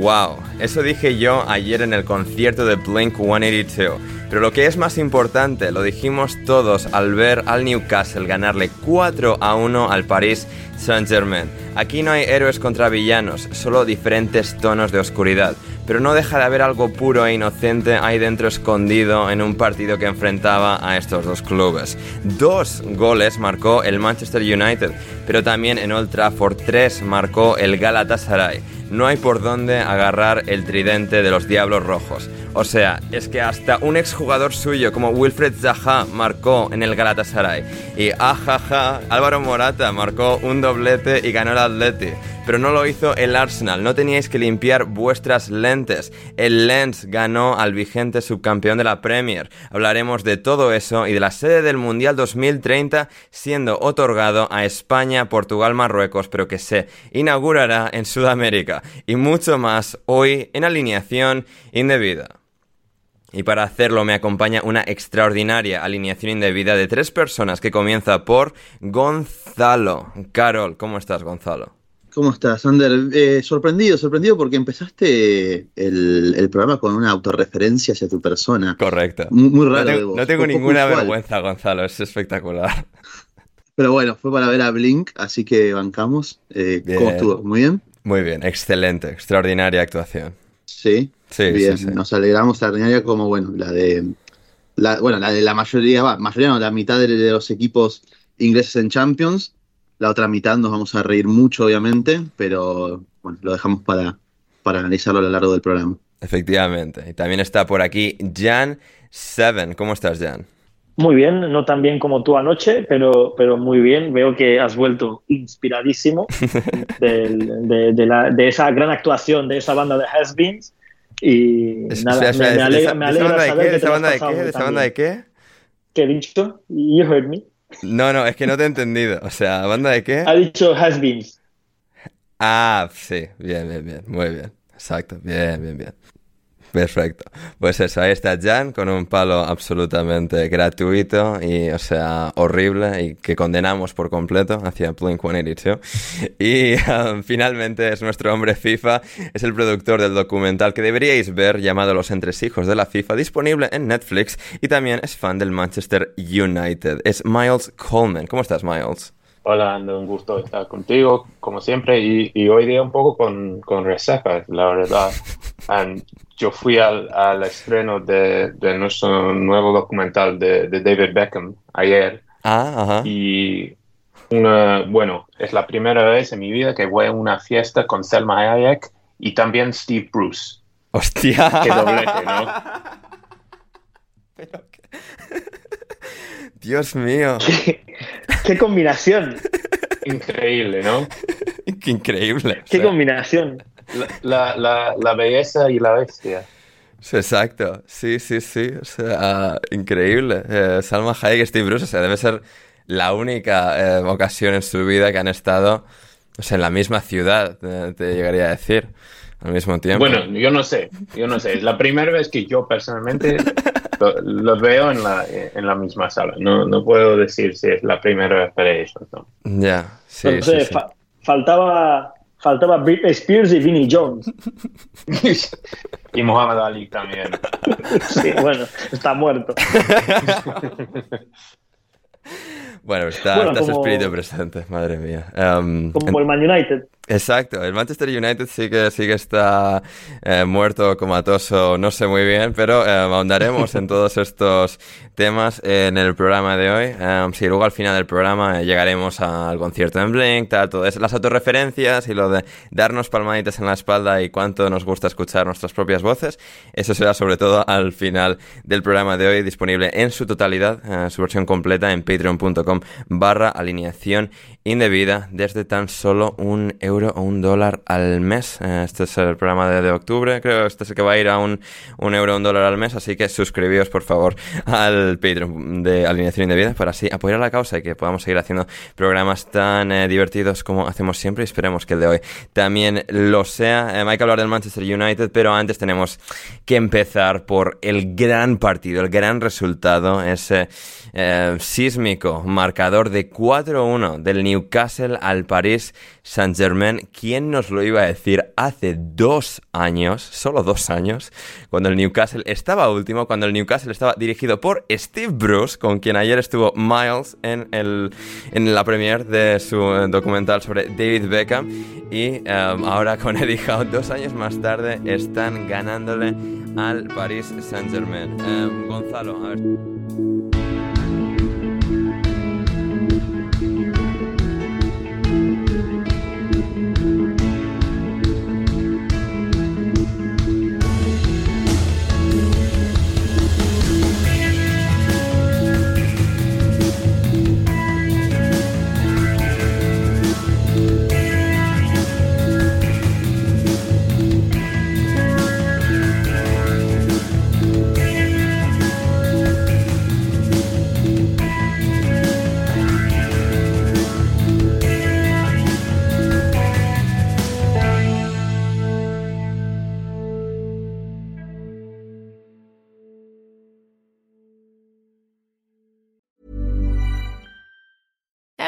Wow, eso dije yo ayer en el concierto de Blink 182. Pero lo que es más importante, lo dijimos todos al ver al Newcastle ganarle 4 a 1 al Paris Saint-Germain. Aquí no hay héroes contra villanos, solo diferentes tonos de oscuridad. Pero no deja de haber algo puro e inocente ahí dentro escondido en un partido que enfrentaba a estos dos clubes. Dos goles marcó el Manchester United, pero también en Old Trafford 3 marcó el Galatasaray. No hay por dónde agarrar el tridente de los Diablos Rojos. O sea, es que hasta un exjugador suyo como Wilfred Zaha marcó en el Galatasaray. Y ajaja, Álvaro Morata marcó un doblete y ganó el Atleti. Pero no lo hizo el Arsenal, no teníais que limpiar vuestras lentes. El Lens ganó al vigente subcampeón de la Premier. Hablaremos de todo eso y de la sede del Mundial 2030 siendo otorgado a España, Portugal, Marruecos, pero que se inaugurará en Sudamérica. Y mucho más hoy en alineación indebida. Y para hacerlo me acompaña una extraordinaria alineación indebida de tres personas que comienza por Gonzalo. Carol, ¿cómo estás, Gonzalo? ¿Cómo estás, Ander? Eh, sorprendido, sorprendido porque empezaste el, el programa con una autorreferencia hacia tu persona. Correcto. Muy, muy raro No de tengo, vos. no tengo ninguna usual. vergüenza, Gonzalo, es espectacular. Pero bueno, fue para ver a Blink, así que bancamos. Eh, ¿Cómo estuvo? ¿Muy bien? Muy bien, excelente, extraordinaria actuación. Sí. Sí, bien, sí, sí. nos alegramos extraordinaria como, bueno, la de. La, bueno, la de la mayoría, va, mayoría no, la mitad de, de los equipos ingleses en Champions. La otra mitad nos vamos a reír mucho, obviamente, pero bueno, lo dejamos para, para analizarlo a lo largo del programa. Efectivamente. Y también está por aquí Jan Seven. ¿Cómo estás, Jan? Muy bien, no tan bien como tú anoche, pero, pero muy bien. Veo que has vuelto inspiradísimo de, de la- de esa gran actuación de esa banda de Has-Beens. Y Es- nada, me, me alegra, ¿de me esa- alegra de saber qué? que ¿De te esa has banda de qué? muy ¿De esa banda de qué? ¿Qué he dicho? You heard me. No, no, es que no te he entendido. O sea, ¿banda de qué? Ha dicho Has-Beens. Ah, sí, bien, bien, bien, muy bien. Exacto, bien, bien, bien. Perfecto. Pues eso, ahí está Jan con un palo absolutamente gratuito y, o sea, horrible y que condenamos por completo hacia Blink 182. Y finalmente es nuestro hombre FIFA, es el productor del documental que deberíais ver llamado Los Entresijos de la FIFA, disponible en Netflix y también es fan del Manchester United. Es Miles Coleman. ¿Cómo estás, Miles? Hola, Ando, un gusto estar contigo, como siempre, y, y hoy día un poco con, con resaca, la verdad. And yo fui al, al estreno de, de nuestro nuevo documental de, de David Beckham ayer Ah, ajá. y una, bueno, es la primera vez en mi vida que voy a una fiesta con Selma Hayek y también Steve Bruce. ¡Hostia! Qué doblete, ¿no? Pero qué- Dios mío, ¡Qué combinación! Increíble, ¿no? qué increíble. o ¡Qué sea, combinación! La, la, la, la belleza y la bestia. sí, Exacto, sí, sí, sí, o sea, increíble. Eh, Salma Hayek y Steve Bruce, o sea, debe ser la única eh, ocasión en su vida que han estado, o sea, en la misma ciudad, eh, te llegaría a decir, al mismo tiempo. Bueno, yo no sé, yo no sé. Es la primera vez que yo personalmente lo, lo veo en la, en la misma sala. No, no puedo decir si es la primera vez para ellos. ¿no? Ya, sí, fa- faltaba, faltaba Britney Spears y Vinnie Jones. y Muhammad Ali también. Sí, bueno, está muerto. Bueno, está, Bueno, está su como- espíritu presente, madre mía. Em, Como el Man United. Exacto, el Manchester United sí que, sí que está eh, muerto, comatoso, no sé muy bien, pero eh, ahondaremos en todos estos temas en el programa de hoy. Eh, sí, luego al final del programa eh, llegaremos al concierto en Blink, tal, todo eso, las autorreferencias y lo de darnos palmaditas en la espalda y cuánto nos gusta escuchar nuestras propias voces. Eso será sobre todo al final del programa de hoy, disponible en su totalidad, eh, su versión completa en patreon.com barra alineación indebida desde tan solo un euro o un dólar al mes. Eh, Este es el programa de, de octubre, creo. Este es el que va a ir a un, un euro o un dólar al mes. Así que suscribíos, por favor, al Patreon de Alineación Indebida para así apoyar la causa y que podamos seguir haciendo programas tan eh, divertidos como hacemos siempre. Y esperemos que el de hoy también lo sea. Eh, hay que hablar del Manchester United, pero antes tenemos que empezar por el gran partido, el gran resultado, ese eh, sísmico marcador de 4-1 del Newcastle al París Saint-Germain. ¿Quién nos lo iba a decir hace dos años, solo dos años, cuando el Newcastle estaba último, cuando el Newcastle estaba dirigido por Steve Bruce, con quien ayer estuvo Miles en, el, en la premiere de su eh, documental sobre David Beckham y eh, ahora con Eddie Howe, dos años más tarde, están ganándole al Paris Saint-Germain. Eh, Gonzalo, a ver.